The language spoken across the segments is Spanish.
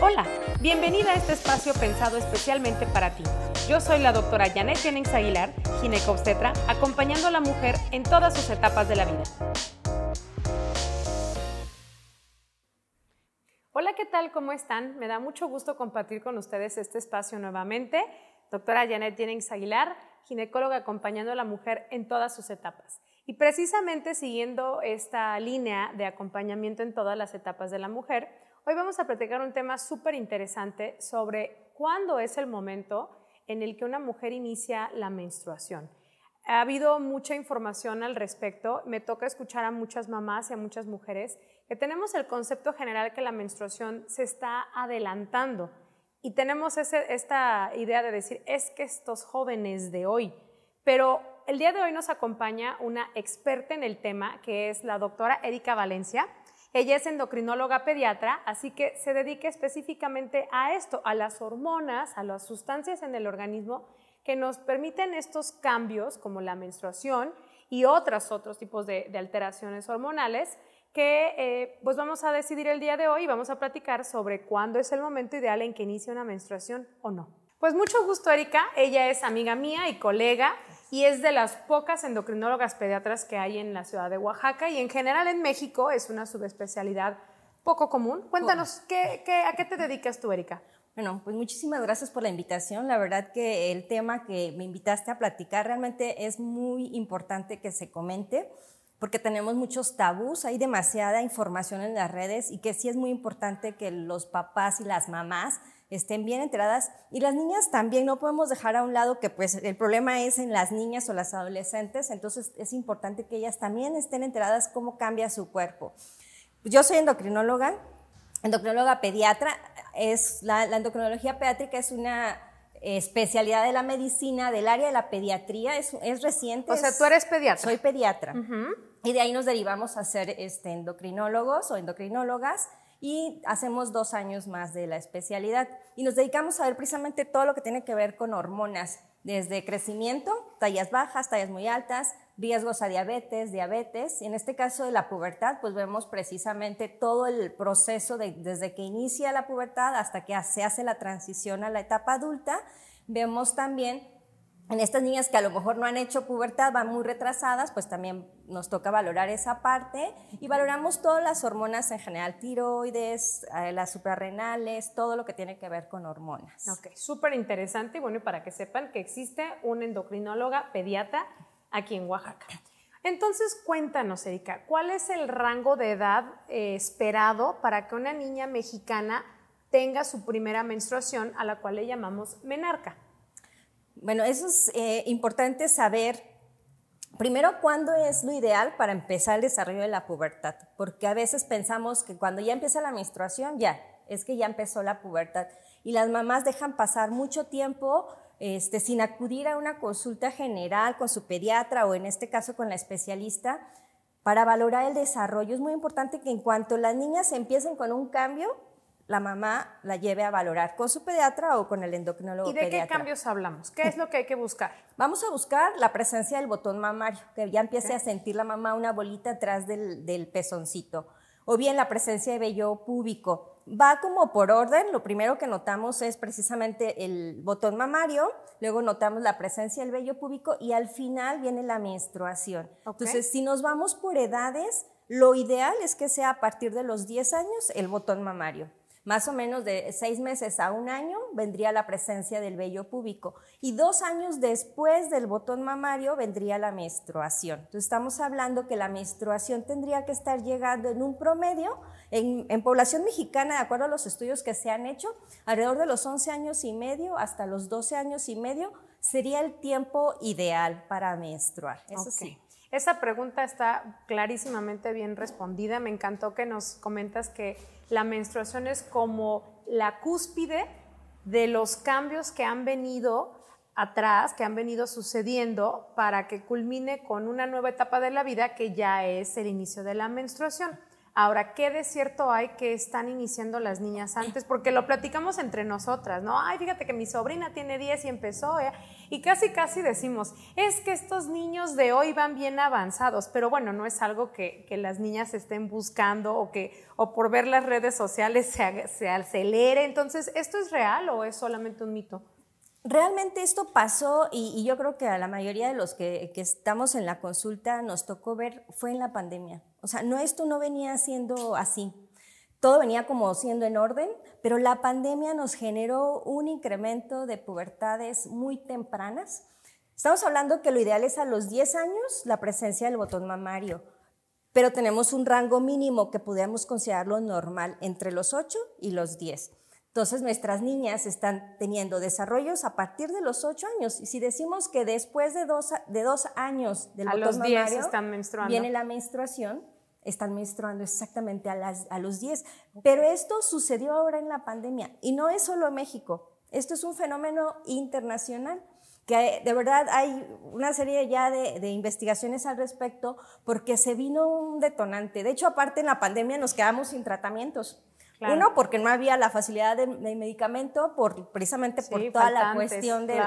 Hola, bienvenida a este espacio pensado especialmente para ti. Yo soy la doctora Janet Jennings Aguilar, ginecobstetra, acompañando a la mujer en todas sus etapas de la vida. Hola, ¿qué tal? ¿Cómo están? Me da mucho gusto compartir con ustedes este espacio nuevamente. Doctora Janet Jennings Aguilar, ginecóloga acompañando a la mujer en todas sus etapas. Y precisamente siguiendo esta línea de acompañamiento en todas las etapas de la mujer, hoy vamos a platicar un tema súper interesante sobre cuándo es el momento en el que una mujer inicia la menstruación. Ha habido mucha información al respecto. Me toca escuchar a muchas mamás y a muchas mujeres que tenemos el concepto general que la menstruación se está adelantando. Y tenemos esta idea de decir, es que estos jóvenes de hoy, pero el día de hoy nos acompaña una experta en el tema, que es la doctora Erika Valencia. Ella es endocrinóloga pediatra, así que se dedica específicamente a esto, a las hormonas, a las sustancias en el organismo que nos permiten estos cambios, como la menstruación y otros otros tipos de, alteraciones hormonales, que eh, pues vamos a decidir el día de hoy y vamos a platicar sobre cuándo es el momento ideal en que inicie una menstruación o no. Pues mucho gusto, Erika. Ella es amiga mía y colega y es de las pocas endocrinólogas pediatras que hay en la ciudad de Oaxaca y en general en México es una subespecialidad poco común. Cuéntanos, ¿qué, a qué te dedicas tú, Erika? Bueno, pues muchísimas gracias por la invitación. La verdad que el tema que me invitaste a platicar realmente es muy importante que se comente porque tenemos muchos tabús, hay demasiada información en las redes y que sí es muy importante que los papás y las mamás estén bien enteradas. Y las niñas también, no podemos dejar a un lado que pues el problema es en las niñas o las adolescentes, entonces es importante que ellas también estén enteradas cómo cambia su cuerpo. Yo soy endocrinóloga, endocrinóloga pediatra, es, la, endocrinología pediátrica es una especialidad de la medicina del área de la pediatría, es, es reciente. O sea, tú eres pediatra. Soy pediatra. Y de ahí nos derivamos a ser este, endocrinólogos o endocrinólogas y hacemos dos años más de la especialidad. Y nos dedicamos a ver precisamente todo lo que tiene que ver con hormonas, desde crecimiento, tallas bajas, tallas muy altas, riesgos a diabetes, diabetes. Y en este caso de la pubertad, pues vemos precisamente todo el proceso de, desde que inicia la pubertad hasta que se hace la transición a la etapa adulta. Vemos también en estas niñas que a lo mejor no han hecho pubertad, van muy retrasadas, pues también nos toca valorar esa parte y valoramos todas las hormonas en general, tiroides, eh, las suprarrenales, todo lo que tiene que ver con hormonas. Ok, súper interesante y bueno, para que sepan que existe una endocrinóloga pediatra aquí en Oaxaca. Entonces, cuéntanos, Erika, ¿cuál es el rango de edad eh, esperado para que una niña mexicana tenga su primera menstruación, a la cual le llamamos menarca? Bueno, eso es eh, importante saber, primero, cuándo es lo ideal para empezar el desarrollo de la pubertad, porque a veces pensamos que cuando ya empieza la menstruación, ya, es que ya empezó la pubertad. Y las mamás dejan pasar mucho tiempo este, sin acudir a una consulta general con su pediatra o en este caso con la especialista para valorar el desarrollo. Es muy importante que en cuanto las niñas empiecen con un cambio, la mamá la lleve a valorar con su pediatra o con el endocrinólogo. ¿Y de qué cambios hablamos? ¿Qué es lo que hay que buscar? Vamos a buscar la presencia del botón mamario, que ya empiece a sentir la mamá una bolita atrás del, del pezoncito, o bien la presencia de vello púbico. Va como por orden, lo primero que notamos es precisamente el botón mamario, luego notamos la presencia del vello púbico y al final viene la menstruación. Entonces, si nos vamos por edades, lo ideal es que sea a partir de los 10 años el botón mamario. Más o menos de seis meses a un año vendría la presencia del vello púbico y dos años después del botón mamario vendría la menstruación. Entonces estamos hablando que la menstruación tendría que estar llegando en un promedio en, población mexicana, de acuerdo a los estudios que se han hecho, alrededor de los 11 años y medio hasta los 12 años y medio sería el tiempo ideal para menstruar. Eso sí. Esa pregunta está clarísimamente bien respondida. Me encantó que nos comentas que la menstruación es como la cúspide de los cambios que han venido atrás, que han venido sucediendo para que culmine con una nueva etapa de la vida que ya es el inicio de la menstruación. Ahora, ¿qué de cierto hay que están iniciando las niñas antes? Porque lo platicamos entre nosotras, ¿no? Ay, fíjate que mi sobrina tiene 10 y empezó, ¿eh? Y casi, casi decimos, es que estos niños de hoy van bien avanzados, pero bueno, no es algo que, las niñas estén buscando o que o por ver las redes sociales se, se acelere. Entonces, ¿esto es real o es solamente un mito? Realmente esto pasó y, yo creo que a la mayoría de los que, que, estamos en la consulta nos tocó ver, fue en la pandemia. O sea, no, esto no venía siendo así. Todo venía como siendo en orden, pero la pandemia nos generó un incremento de pubertades muy tempranas. Estamos hablando que lo ideal es a los 10 años la presencia del botón mamario, pero tenemos un rango mínimo que podríamos considerarlo normal entre los 8 y los 10. Entonces nuestras niñas están teniendo desarrollos a partir de los 8 años. Y si decimos que después de dos, de dos años del a los 10 están menstruando. viene la menstruación, están menstruando exactamente a, las, a los 10. Pero esto sucedió ahora en la pandemia y no es solo México. Esto es un fenómeno internacional que de verdad hay una serie ya de, de, investigaciones al respecto porque se vino un detonante. De hecho, aparte en la pandemia nos quedamos sin tratamientos. Uno, porque no había la facilidad de, medicamento, por, precisamente por toda la cuestión de,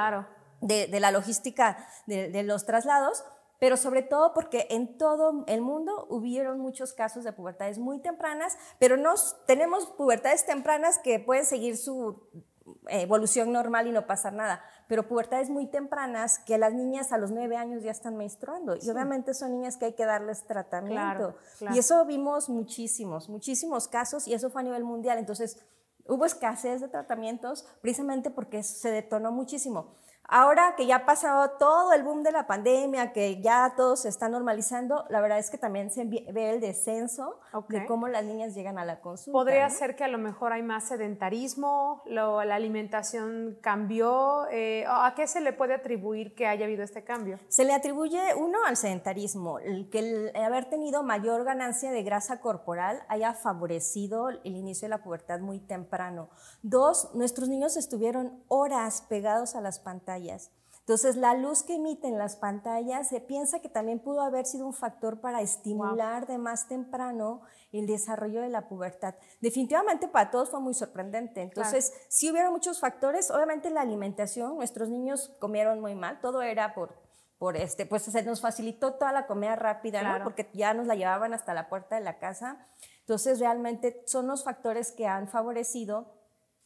de, la logística de, los traslados, pero sobre todo porque en todo el mundo hubieron muchos casos de pubertades muy tempranas, pero nos, tenemos pubertades tempranas que pueden seguir su evolución normal y no pasar nada, pero pubertades muy tempranas que las niñas a los nueve años ya están menstruando y obviamente son niñas que hay que darles tratamiento. Y eso vimos muchísimos, muchísimos casos y eso fue a nivel mundial. Entonces hubo escasez de tratamientos precisamente porque se detonó muchísimo. Ahora que ya ha pasado todo el boom de la pandemia, que ya todo se está normalizando, la verdad es que también se ve el descenso de cómo las niñas llegan a la consulta. Podría ser que a lo mejor hay más sedentarismo, la alimentación cambió. Eh, ¿A qué se le puede atribuir que haya habido este cambio? Se le atribuye, uno, al sedentarismo, el que el haber tenido mayor ganancia de grasa corporal haya favorecido el inicio de la pubertad muy temprano. Dos, nuestros niños estuvieron horas pegados a las pantallas entonces, la luz que emiten las pantallas se piensa que también pudo haber sido un factor para estimular de más temprano el desarrollo de la pubertad. Definitivamente para todos fue muy sorprendente. Entonces, sí hubieron muchos factores. Obviamente la alimentación, nuestros niños comieron muy mal, todo era por, por este, pues se nos facilitó toda la comida rápida, ¿no? Porque ya nos la llevaban hasta la puerta de la casa. Entonces, realmente son los factores que han favorecido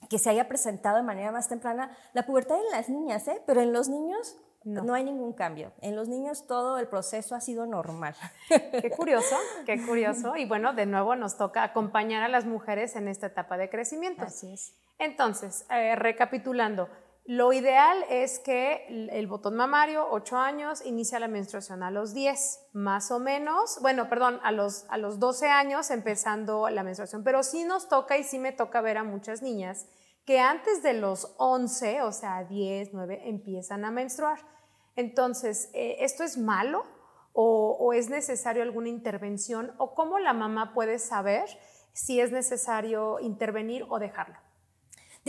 que se haya presentado de manera más temprana la pubertad en las niñas, ¿eh? pero en los niños no. hay ningún cambio. En los niños todo el proceso ha sido normal. Qué curioso, qué curioso. Y bueno, de nuevo nos toca acompañar a las mujeres en esta etapa de crecimiento. Así es. Entonces, eh, recapitulando, lo ideal es que el botón mamario, 8 años, inicia la menstruación a los 10, más o menos, bueno, perdón, a los, a los 12 años empezando la menstruación, pero sí nos toca y sí me toca ver a muchas niñas que antes de los 11, o sea, 10, 9, empiezan a menstruar. Entonces, eh, ¿esto es malo o, es necesario alguna intervención o cómo la mamá puede saber si es necesario intervenir o dejarlo?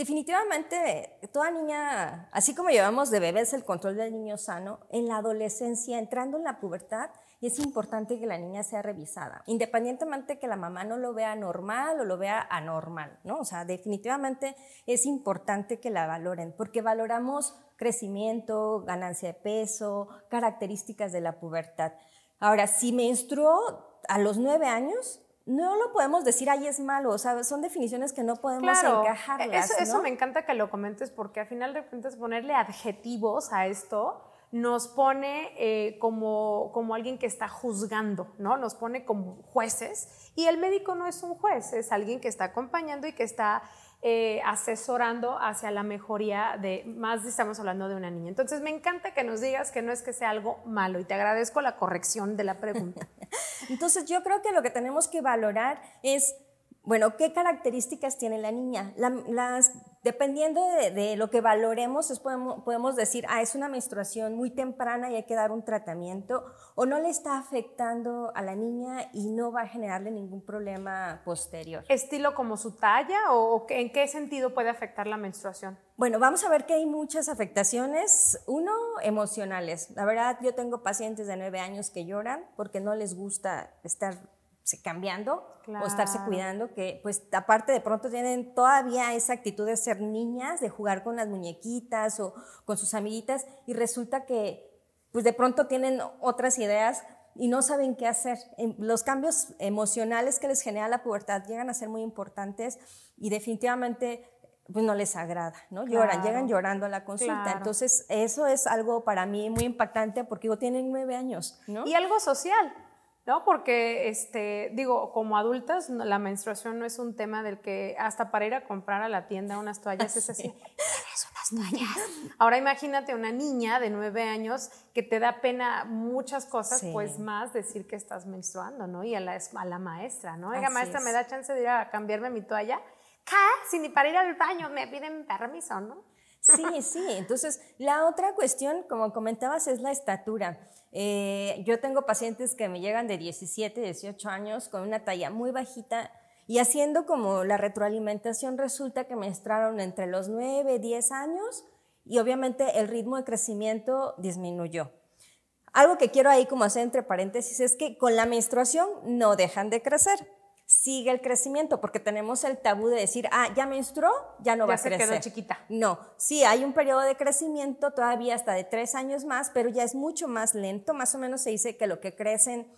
Definitivamente, toda niña, así como llevamos de bebés el control del niño sano, en la adolescencia, entrando en la pubertad, es importante que la niña sea revisada, independientemente que la mamá no lo vea normal o lo vea anormal, ¿no? O sea, definitivamente es importante que la valoren, porque valoramos crecimiento, ganancia de peso, características de la pubertad. Ahora, si menstruó a los nueve años, no lo podemos decir ahí es malo, o sea, son definiciones que no podemos claro, encajarlas. Eso, eso me encanta que lo comentes porque al final de cuentas ponerle adjetivos a esto nos pone eh, como, como alguien que está juzgando, ¿no? Nos pone como jueces y el médico no es un juez, es alguien que está acompañando y que está eh, asesorando hacia la mejoría de, más estamos hablando de una niña. Entonces me encanta que nos digas que no es que sea algo malo y te agradezco la corrección de la pregunta. Entonces yo creo que lo que tenemos que valorar es bueno, ¿qué características tiene la niña? las, dependiendo de, lo que valoremos, podemos, decir, ah, es una menstruación muy temprana y hay que dar un tratamiento, o no le está afectando a la niña y no va a generarle ningún problema posterior. ¿Estilo como su talla o en qué sentido puede afectar la menstruación? Bueno, vamos a ver que hay muchas afectaciones. Uno, emocionales. La verdad, yo tengo pacientes de nueve años que lloran porque no les gusta estar cambiando o estarse cuidando, que pues aparte de pronto tienen todavía esa actitud de ser niñas, de jugar con las muñequitas o con sus amiguitas y resulta que pues de pronto tienen otras ideas y no saben qué hacer. Los cambios emocionales que les genera la pubertad llegan a ser muy importantes y definitivamente pues no les agrada, ¿no? Lloran, llegan llorando a la consulta. Entonces, eso es algo para mí muy impactante porque digo, tienen nueve años, ¿no? Y algo social, ¿no? Porque, este, digo, como adultas, la menstruación no es un tema del que hasta para ir a comprar a la tienda unas toallas es así, ¿tienes unas toallas? Ahora imagínate una niña de nueve años que te da pena muchas cosas, pues más decir que estás menstruando, ¿no? Y a la, a la maestra, ¿no? Oiga, maestra, ¿me da chance de ir a cambiarme mi toalla? ¿Qué? ni para ir al baño me piden permiso, ¿no? Sí, sí. Entonces, la otra cuestión, como comentabas, es la estatura. Eh, yo tengo pacientes que me llegan de 17, 18 años con una talla muy bajita y haciendo como la retroalimentación resulta que menstruaron entre los 9, 10 años y obviamente el ritmo de crecimiento disminuyó. Algo que quiero ahí como hacer entre paréntesis es que con la menstruación no dejan de crecer sigue el crecimiento, porque tenemos el tabú de decir, ah, ya menstruó, ya no va a crecer. Ya se quedó chiquita. No, sí, hay un periodo de crecimiento todavía hasta de tres años más, pero ya es mucho más lento. Más o menos se dice que lo que crecen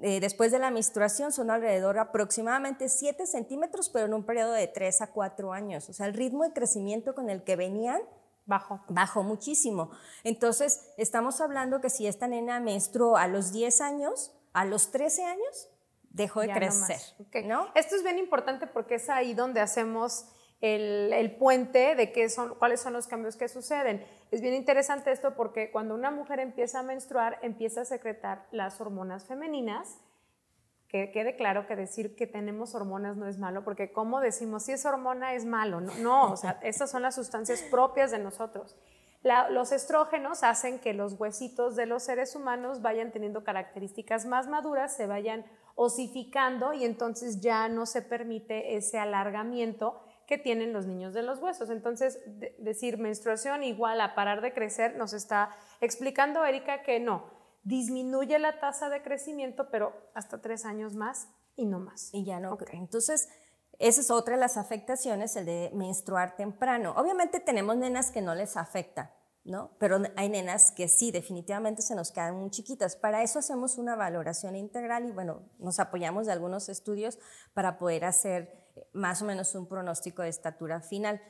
eh, después de la menstruación son alrededor aproximadamente 7 centímetros, pero en un periodo de 3 a 4 años. O sea, el ritmo de crecimiento con el que venían Bajo. Bajo muchísimo. Entonces, estamos hablando que si esta nena menstruó a los 10 años, a los 13 años, dejó de crecer. No, Esto es bien importante porque es ahí donde hacemos el, puente de qué son, cuáles son los cambios que suceden. Es bien interesante esto porque cuando una mujer empieza a menstruar, empieza a secretar las hormonas femeninas. Que quede claro que decir que tenemos hormonas no es malo, porque como decimos, si es hormona es malo, no, no o sea, estas son las sustancias propias de nosotros. Los estrógenos hacen que los huesitos de los seres humanos vayan teniendo características más maduras, se vayan osificando y entonces ya no se permite ese alargamiento que tienen los niños de los huesos. Entonces, decir menstruación igual a parar de crecer, nos está explicando Erika que no, disminuye la tasa de crecimiento, pero hasta tres años más y no más. Y ya no. Entonces, esa es otra de las afectaciones, el de menstruar temprano. Obviamente tenemos nenas que no les afecta, ¿no? Pero hay nenas que sí, definitivamente se nos quedan muy chiquitas. Para eso hacemos una valoración integral y bueno, nos apoyamos de algunos estudios para poder hacer eh, más o menos un pronóstico de estatura final.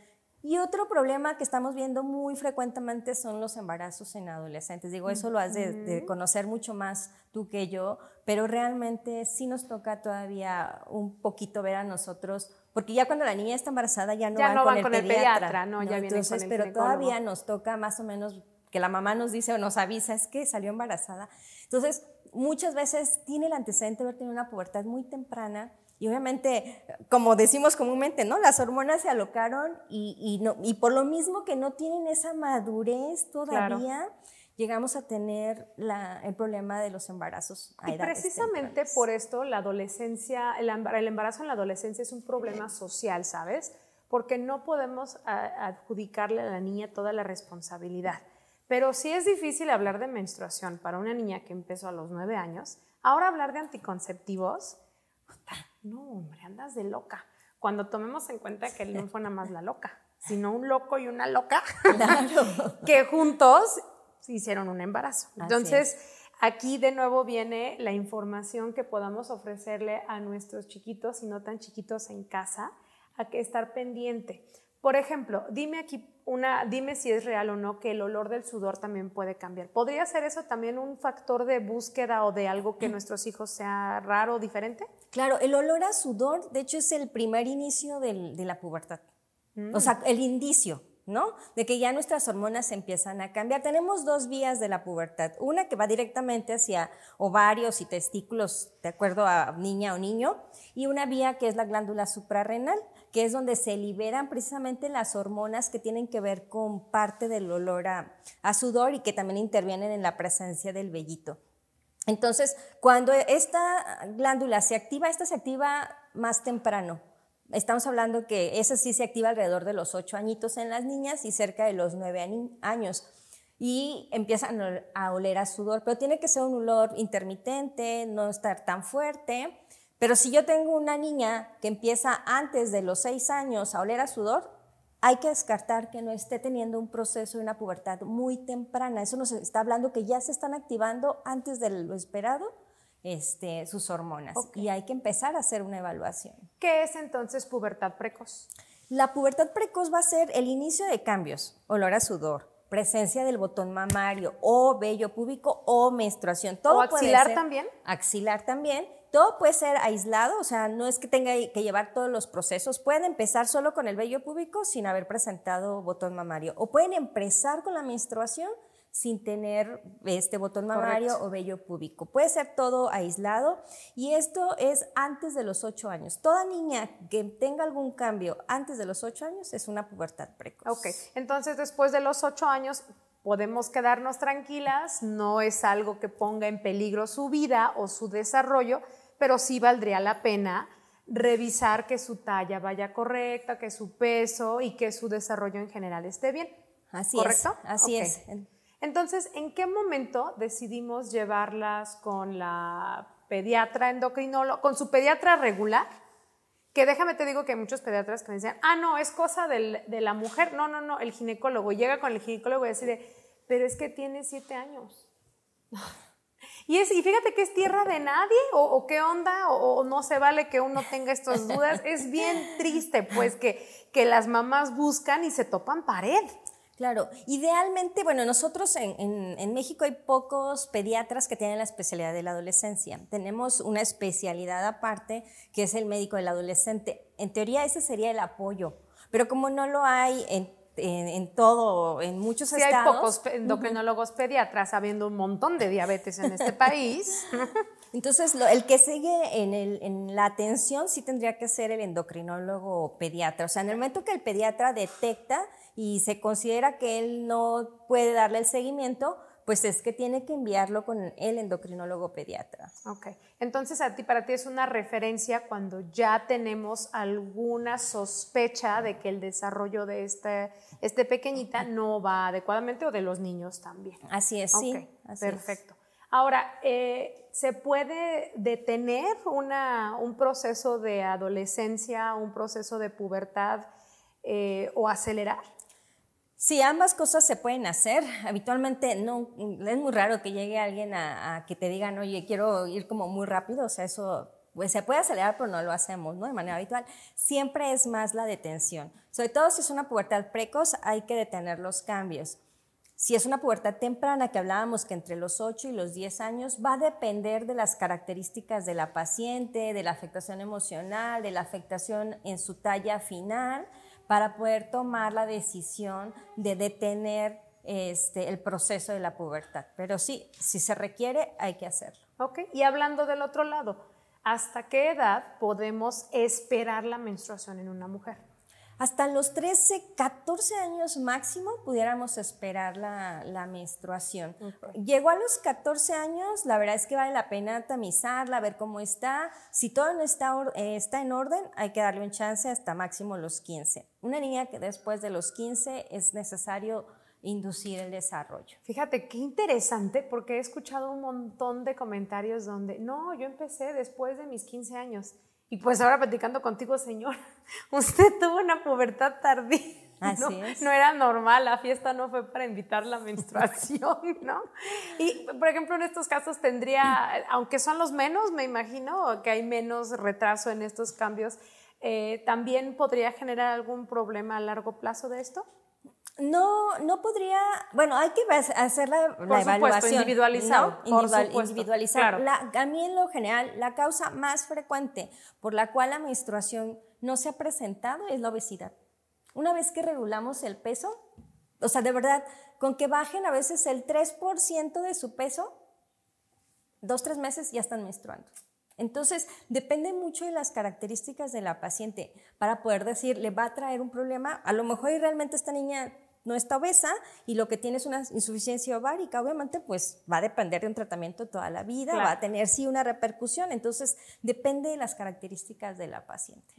Y otro problema que estamos viendo muy frecuentemente son los embarazos en adolescentes. Digo, eso lo has de, conocer mucho más tú que yo, pero realmente sí nos toca todavía un poquito ver a nosotros porque ya cuando la niña está embarazada ya no, van, no con, el con, el pediatra, no, ya Entonces, pero todavía nos toca más o menos que la mamá nos dice o nos avisa es que salió embarazada. Entonces, muchas veces tiene el antecedente de haber tenido una pubertad muy temprana y obviamente, como decimos comúnmente, ¿no? Las hormonas se alocaron y, y, no, y por lo mismo que no tienen esa madurez todavía, llegamos a tener el problema de los embarazos. A y precisamente por esto la adolescencia, el, embarazo en la adolescencia es un problema social, ¿sabes? Porque no podemos adjudicarle a la niña toda la responsabilidad. Pero sí es difícil hablar de menstruación para una niña que empezó a los nueve años. Ahora hablar de anticonceptivos, no, hombre, andas de loca. Cuando tomemos en cuenta que no fue nada más la loca, sino un loco y una loca, que juntos hicieron un embarazo. Entonces, aquí de nuevo viene la información que podamos ofrecerle a nuestros chiquitos y no tan chiquitos en casa, a que estar pendiente. Por ejemplo, dime aquí una, dime si es real o no que el olor del sudor también puede cambiar. ¿Podría ser eso también un factor de búsqueda o de algo que nuestros hijos sea raro o diferente? Claro, el olor a sudor, de hecho, es el primer inicio de la pubertad. O sea, el indicio. ¿no? De que ya nuestras hormonas empiezan a cambiar. Tenemos dos vías de la pubertad. Una que va directamente hacia ovarios y testículos, de acuerdo a niña o niño, y una vía que es la glándula suprarrenal, que es donde se liberan precisamente las hormonas que tienen que ver con parte del olor a, sudor y que también intervienen en la presencia del vellito. Entonces, cuando esta glándula se activa, esta se activa más temprano, Estamos hablando que esa sí se activa alrededor de los 8 añitos en las niñas y cerca de los 9 años. Y empiezan a oler a sudor, pero tiene que ser un olor intermitente, no estar tan fuerte, Pero si yo tengo una niña que empieza antes de los seis años a oler a sudor, hay que descartar que no esté teniendo un proceso de una pubertad muy temprana. Eso nos está hablando que ya se están activando antes de lo esperado este, sus hormonas y hay que empezar a hacer una evaluación. ¿Qué es entonces pubertad precoz? La pubertad precoz va a ser el inicio de cambios, olor a sudor, presencia del botón mamario o vello púbico o menstruación. Todo ¿O axilar también? Axilar también todo puede ser aislado, o sea, no es que tenga que llevar todos los procesos. Pueden empezar solo con el vello púbico sin haber presentado botón mamario. O pueden empezar con la menstruación sin tener este botón mamario o vello púbico. Puede ser todo aislado y esto es antes de los 8 años. Toda niña que tenga algún cambio antes de los 8 años es una pubertad precoz. Ok, entonces después de los 8 años podemos quedarnos tranquilas, no es algo que ponga en peligro su vida o su desarrollo, pero sí valdría la pena revisar que su talla vaya correcta, que su peso y que su desarrollo en general esté bien. Así ¿Correcto? es. Así es. Entonces, ¿en qué momento decidimos llevarlas con la pediatra endocrinólogo, con su pediatra regular? Que déjame te digo que hay muchos pediatras que me dicen, ah, no, es cosa de la mujer. No, no, no, el ginecólogo. Llega con el ginecólogo y decide, pero es que tiene siete años. Y, es, y fíjate que es tierra de nadie, o, qué onda, o, no se vale que uno tenga estas dudas. es bien triste, pues, que, que las mamás buscan y se topan pared. Claro, idealmente, bueno, nosotros en, en, México hay pocos pediatras que tienen la especialidad de la adolescencia. Tenemos una especialidad aparte que es el médico del adolescente. En teoría ese sería el apoyo, pero como no lo hay en en, todo, en muchos estados. hay pocos endocrinólogos pediatras, habiendo un montón de diabetes en este país. Entonces, el que sigue en, el, en, la atención sí tendría que ser el endocrinólogo pediatra. O sea, en el momento que el pediatra detecta y se considera que él no puede darle el seguimiento, pues es que tiene que enviarlo con el endocrinólogo pediatra. Ok, entonces a ti, para ti es una referencia cuando ya tenemos alguna sospecha de que el desarrollo de este, este pequeñita no va adecuadamente o de los niños también. Así es, sí. perfecto. Ahora, eh, ¿se puede detener una, un proceso de adolescencia, un proceso de pubertad eh, o acelerar? Sí, ambas cosas se pueden hacer. Habitualmente no, es muy raro que llegue alguien a, que te digan, oye, quiero ir como muy rápido, o sea, eso pues se puede acelerar, pero no lo hacemos, ¿no? De manera habitual. Siempre es más la detención. Sobre todo si es una pubertad precoz, hay que detener los cambios. Si es una pubertad temprana, que hablábamos que entre los 8 y los 10 años, va a depender de las características de la paciente, de la afectación emocional, de la afectación en su talla final para poder tomar la decisión de detener este, el proceso de la pubertad. Pero sí, si se requiere, hay que hacerlo. Ok, y hablando del otro lado, ¿hasta qué edad podemos esperar la menstruación en una mujer? Hasta los 13, 14 años máximo pudiéramos esperar la, menstruación. Llegó a los 14 años, la verdad es que vale la pena tamizarla, ver cómo está. Si todo no está, eh, está en orden, hay que darle un chance hasta máximo los 15. Una niña que después de los 15 es necesario inducir el desarrollo. Fíjate, qué interesante, porque he escuchado un montón de comentarios donde, no, yo empecé después de mis 15 años. Y pues ahora platicando contigo, señor, usted tuvo una pubertad tardía. Así ¿no? es. no era normal, la fiesta no fue para invitar la menstruación, ¿no? Y, por ejemplo, en estos casos tendría, aunque son los menos, me imagino que hay menos retraso en estos cambios, eh, ¿también podría generar algún problema a largo plazo de esto? No, no podría, bueno, hay que hacer la, la evaluación. individualizado. individualizar. a mí en lo general, la causa más frecuente por la cual la menstruación no se ha presentado es la obesidad. Una vez que regulamos el peso, o sea, de verdad, con que bajen a veces el 3% de su peso, dos, tres meses ya están menstruando. Entonces, depende mucho de las características de la paciente para poder decir, le va a traer un problema. A lo mejor realmente esta niña no está obesa y lo que tiene es una insuficiencia ovárica, obviamente pues va a depender de un tratamiento toda la vida, va a tener sí una repercusión, entonces depende de las características de la paciente.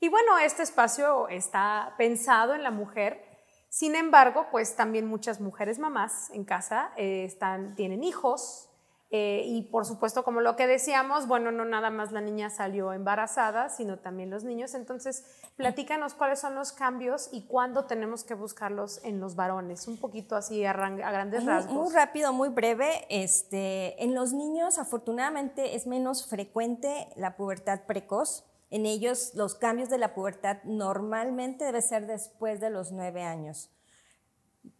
Y bueno, este espacio está pensado en la mujer, sin embargo, pues también muchas mujeres mamás en casa eh, están, tienen hijos, Eh, y por supuesto, como lo que decíamos, bueno, no nada más la niña salió embarazada, sino también los niños. Entonces, platícanos cuáles son los cambios y cuándo tenemos que buscarlos en los varones, un poquito así a, grandes rasgos. Muy, rápido, muy breve. Este, en los niños, afortunadamente, es menos frecuente la pubertad precoz. En ellos, los cambios de la pubertad normalmente debe ser después de los nueve años.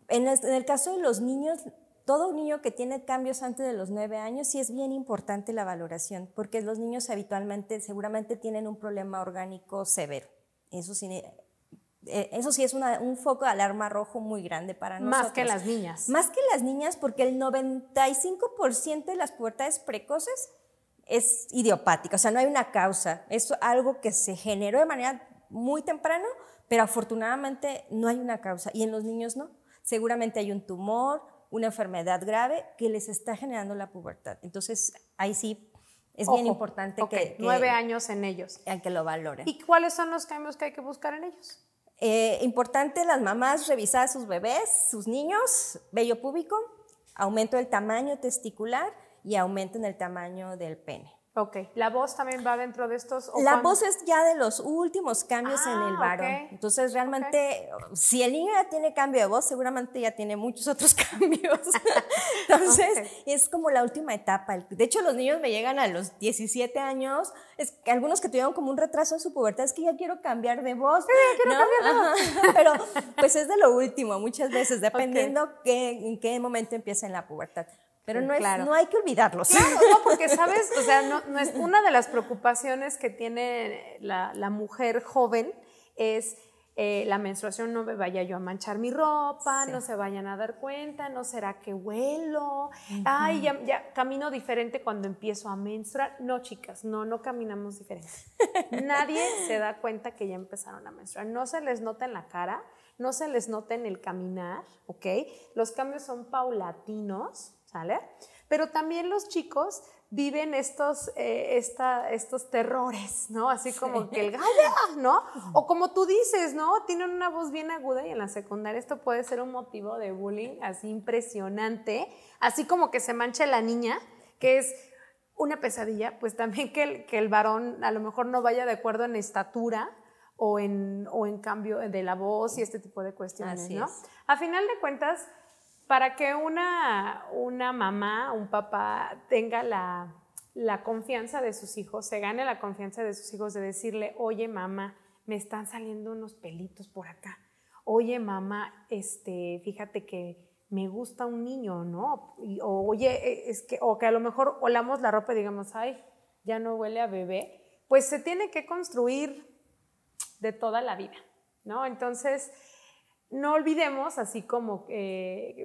En el, caso de los niños, todo niño que tiene cambios antes de los nueve años, sí es bien importante la valoración, porque los niños habitualmente seguramente tienen un problema orgánico severo. Eso sí, eh, eso sí es un foco de alarma rojo muy grande para nosotros. Más que las niñas. Más que las niñas, porque el 95% de las pubertades precoces es idiopática, o sea, no hay una causa. Es algo que se generó de manera muy temprana, pero afortunadamente no hay una causa. Y en los niños no. Seguramente hay un tumor, una enfermedad grave que les está generando la pubertad. Entonces, ahí sí es bien importante que, Nueve años en ellos. Que lo valoren. ¿Y cuáles son los cambios que hay que buscar en ellos? Eh, importante las mamás revisar a sus bebés, sus niños, vello púbico, aumento del tamaño testicular y aumento en el tamaño del pene. Ok, ¿la voz también va dentro de estos? la voz es ya de los últimos cambios en el ah, varón. Entonces, realmente, si el niño ya tiene cambio de voz, seguramente ya tiene muchos otros cambios. Entonces, es como la última etapa. De hecho, los niños me llegan a los 17 años, es que algunos que tuvieron como un retraso en su pubertad, es que ya quiero cambiar de voz. quiero cambiar de voz. Pero, pues es de lo último muchas veces, dependiendo en qué momento empieza en la pubertad. Pero no, es, no hay que olvidarlos. Claro, no, porque sabes, o sea, no, es una de las preocupaciones que tiene la, mujer joven es eh, la menstruación, no me vaya yo a manchar mi ropa, no se vayan a dar cuenta, no será que huelo, ay, ya, ya, camino diferente cuando empiezo a menstruar. No, chicas, no, no caminamos diferente. Nadie se da cuenta que ya empezaron a menstruar. No se les nota en la cara, no se les nota en el caminar, ¿ok? Los cambios son paulatinos ¿sale? Pero también los chicos viven estos, eh, estos terrores, ¿no? Así como que el gallo, ¿no? O como tú dices, ¿no? Tienen una voz bien aguda y en la secundaria esto puede ser un motivo de bullying así impresionante, así como que se mancha la niña, que es una pesadilla, pues también que el, que el varón a lo mejor no vaya de acuerdo en estatura o en, o en cambio de la voz y este tipo de cuestiones, ¿no? A final de cuentas, para que una, una mamá, un papá tenga la, la confianza de sus hijos, se gane la confianza de sus hijos de decirle, oye mamá, me están saliendo unos pelitos por acá. Oye mamá, este, fíjate que me gusta un niño, ¿no? oye, e, es que, o que a lo mejor olamos la ropa y digamos, ay, ya no huele a bebé. Pues se tiene que construir de toda la vida, ¿no? Entonces, no olvidemos, así como,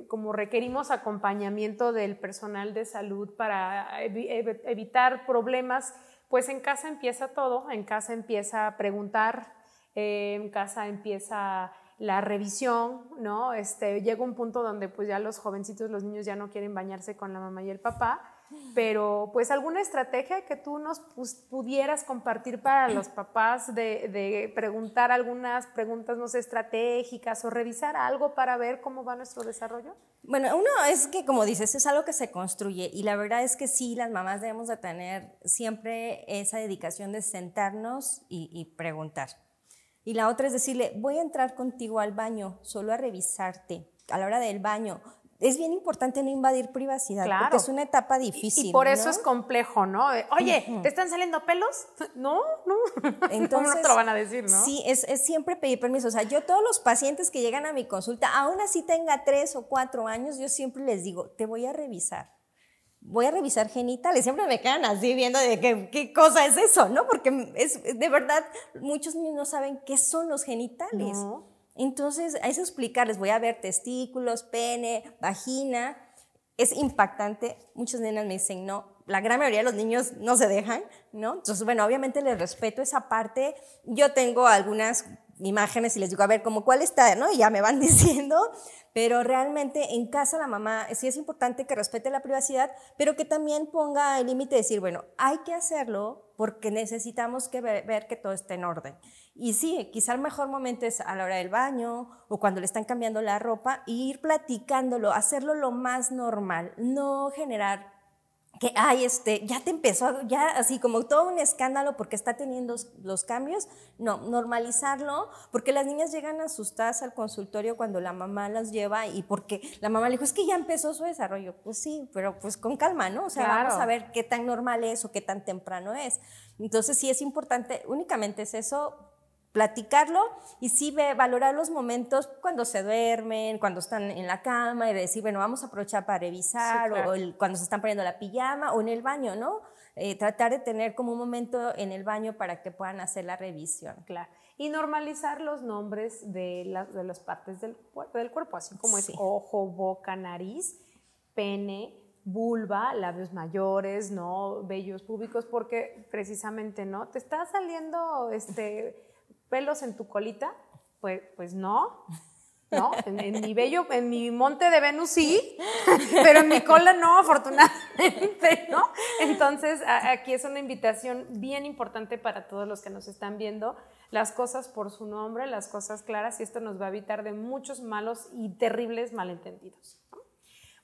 como requerimos acompañamiento del personal de salud para evitar problemas, pues en casa empieza todo, en casa empieza a preguntar, eh, en casa empieza la revisión, ¿no? Este, llega un punto donde pues ya los jovencitos, los niños ya no quieren bañarse con la mamá y el papá, pero pues alguna estrategia que tú nos pudieras compartir para los papás de, preguntar algunas preguntas, no sé, estratégicas o revisar algo para ver cómo va nuestro desarrollo? Bueno, uno es que como dices, es algo que se construye y la verdad es que sí, las mamás debemos de tener siempre esa dedicación de sentarnos y, y preguntar. Y la otra es decirle, voy a entrar contigo al baño, solo a revisarte a la hora del baño es bien importante no invadir privacidad, porque es una etapa difícil. Y, por eso es complejo, ¿no? Oye, ¿te están saliendo pelos? No, no. Entonces, no te lo van a decir, no? Sí, es, es, siempre pedir permiso. O sea, yo todos los pacientes que llegan a mi consulta, aún así tenga tres o cuatro años, yo siempre les digo, te voy a revisar. Voy a revisar genitales. Siempre me quedan así viendo de qué, qué cosa es eso, ¿no? Porque es, de verdad, muchos niños no saben qué son los genitales. No. Entonces, a eso explicarles, voy a ver testículos, pene, vagina. Es impactante. Muchas nenas me dicen, no, la gran mayoría de los niños no se dejan, ¿no? Entonces, bueno, obviamente les respeto esa parte. Yo tengo algunas imágenes y les digo, a ver, como cuál está, ¿no? Y ya me van diciendo, pero realmente en casa la mamá sí es importante que respete la privacidad, pero que también ponga el límite de decir, bueno, hay que hacerlo porque necesitamos que ver, que todo esté en orden. Y sí, quizá el mejor momento es a la hora del baño o cuando le están cambiando la ropa, y ir platicándolo, hacerlo lo más normal, no generar que, ay, este, ya te empezó, ya así como todo un escándalo porque está teniendo los cambios. No, normalizarlo, porque las niñas llegan asustadas al consultorio cuando la mamá las lleva y porque la mamá le dijo, es que ya empezó su desarrollo. Pues sí, pero pues con calma, ¿no? O sea, vamos a ver qué tan normal es o qué tan temprano es. Entonces sí es importante, únicamente es eso, platicarlo y sí valorar los momentos cuando se duermen, cuando están en la cama y decir, bueno, vamos a aprovechar para revisar o, cuando se están poniendo la pijama o en el baño, ¿no? Eh, tratar de tener como un momento en el baño para que puedan hacer la revisión. Claro. Y normalizar los nombres de, de las partes del, del cuerpo, así como es ojo, boca, nariz, pene, vulva, labios mayores, ¿no? Vellos públicos, porque precisamente, ¿no? Te está saliendo este pelos en tu colita? Pues, pues no. ¿no? En, mi bello, en mi monte de Venus sí, pero en mi cola no, afortunadamente, ¿no? Entonces, aquí es una invitación bien importante para todos los que nos están viendo, las cosas por su nombre, las cosas claras, y esto nos va a evitar de muchos malos y terribles malentendidos.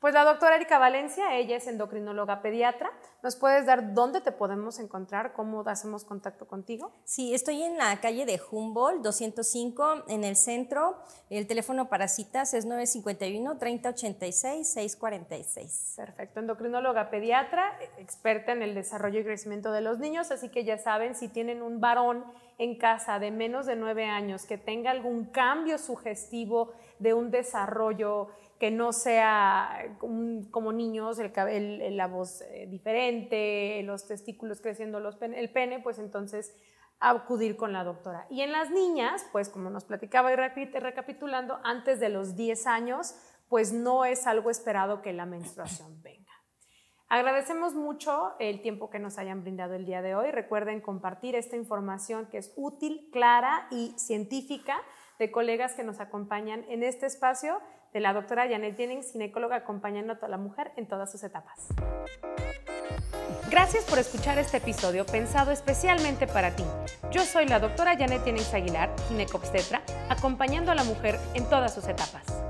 Pues la doctora Erika Valencia, ella es endocrinóloga pediatra. ¿Nos puedes dar dónde te podemos encontrar? ¿Cómo hacemos contacto contigo? Sí, estoy en la calle de Humboldt 205 en el centro. El teléfono para citas es 951-3086-646. Perfecto. Endocrinóloga pediatra, experta en el desarrollo y crecimiento de los niños. Así que ya saben, si tienen un varón en casa de menos de nueve años que tenga algún cambio sugestivo de un desarrollo que no sea como niños, el, la voz eh, diferente, los testículos creciendo, los el pene, pues entonces acudir con la doctora. Y en las niñas, pues como nos platicaba y recapitulando, antes de los 10 años, pues no es algo esperado que la menstruación venga. Agradecemos mucho el tiempo que nos hayan brindado el día de hoy. Recuerden compartir esta información que es útil, clara y científica de colegas que nos acompañan en este espacio de la doctora Janet Jennings, ginecóloga acompañando a la mujer en todas sus etapas. Gracias por escuchar este episodio pensado especialmente para ti. Yo soy la doctora Janet Jennings Aguilar, ginecobstetra, acompañando a la mujer en todas sus etapas.